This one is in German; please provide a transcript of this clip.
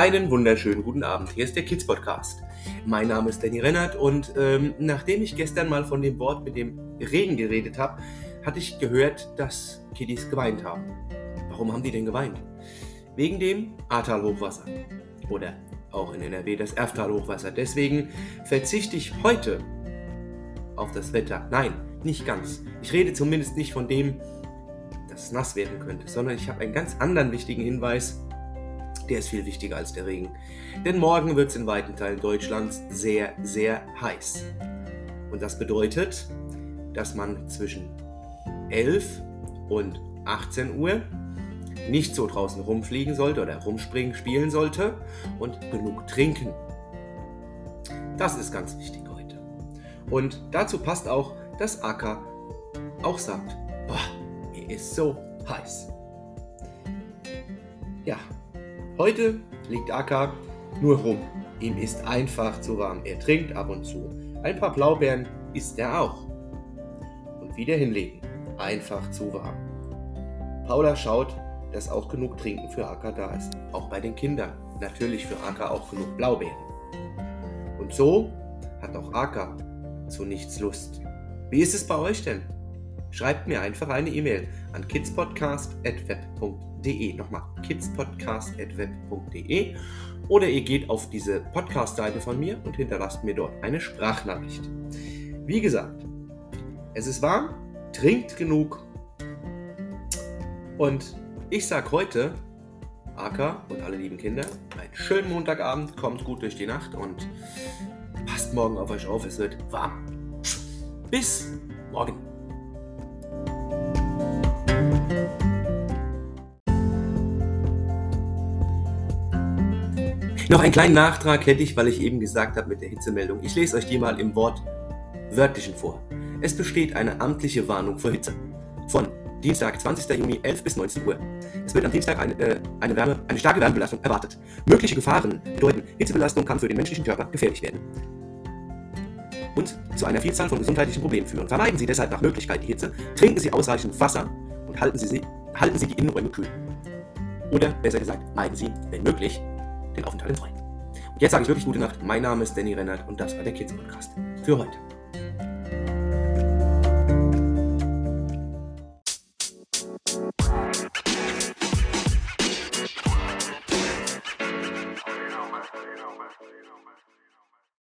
Einen wunderschönen guten Abend. Hier ist der Kids Podcast. Mein Name ist Danny Rennert und ähm, nachdem ich gestern mal von dem Wort mit dem Regen geredet habe, hatte ich gehört, dass Kiddies geweint haben. Warum haben die denn geweint? Wegen dem Ahrtal-Hochwasser. Oder auch in NRW das Erftal-Hochwasser. Deswegen verzichte ich heute auf das Wetter. Nein, nicht ganz. Ich rede zumindest nicht von dem, dass es nass werden könnte, sondern ich habe einen ganz anderen wichtigen Hinweis der ist viel wichtiger als der Regen. Denn morgen wird es in weiten Teilen Deutschlands sehr, sehr heiß. Und das bedeutet, dass man zwischen 11 und 18 Uhr nicht so draußen rumfliegen sollte oder rumspringen spielen sollte und genug trinken. Das ist ganz wichtig heute. Und dazu passt auch, dass Akka auch sagt, boah, mir ist so heiß. Ja, Heute liegt Akka nur rum. Ihm ist einfach zu warm. Er trinkt ab und zu. Ein paar Blaubeeren isst er auch. Und wieder hinlegen. Einfach zu warm. Paula schaut, dass auch genug Trinken für Akka da ist. Auch bei den Kindern. Natürlich für Akka auch genug Blaubeeren. Und so hat auch Akka zu nichts Lust. Wie ist es bei euch denn? Schreibt mir einfach eine E-Mail an kidspodcast.web.de. Nochmal kidspodcast.web.de. Oder ihr geht auf diese Podcast-Seite von mir und hinterlasst mir dort eine Sprachnachricht. Wie gesagt, es ist warm, trinkt genug. Und ich sage heute, Aka und alle lieben Kinder, einen schönen Montagabend, kommt gut durch die Nacht und passt morgen auf euch auf, es wird warm. Bis morgen. Noch einen kleinen Nachtrag hätte ich, weil ich eben gesagt habe mit der Hitzemeldung. Ich lese euch die mal im Wort wörtlichen vor. Es besteht eine amtliche Warnung vor Hitze. Von Dienstag, 20. Juni, 11 bis 19 Uhr. Es wird am Dienstag eine, äh, eine, Wärme, eine starke Wärmebelastung erwartet. Mögliche Gefahren bedeuten, Hitzebelastung kann für den menschlichen Körper gefährlich werden und zu einer Vielzahl von gesundheitlichen Problemen führen. Vermeiden Sie deshalb nach Möglichkeit die Hitze, trinken Sie ausreichend Wasser und halten Sie, halten Sie die Innenräume kühl. Oder besser gesagt, meiden Sie, wenn möglich, den Aufenthalt im Freien. Und jetzt sage ich wirklich gute Nacht. Mein Name ist Danny Rennert und das war der Kids Podcast für heute.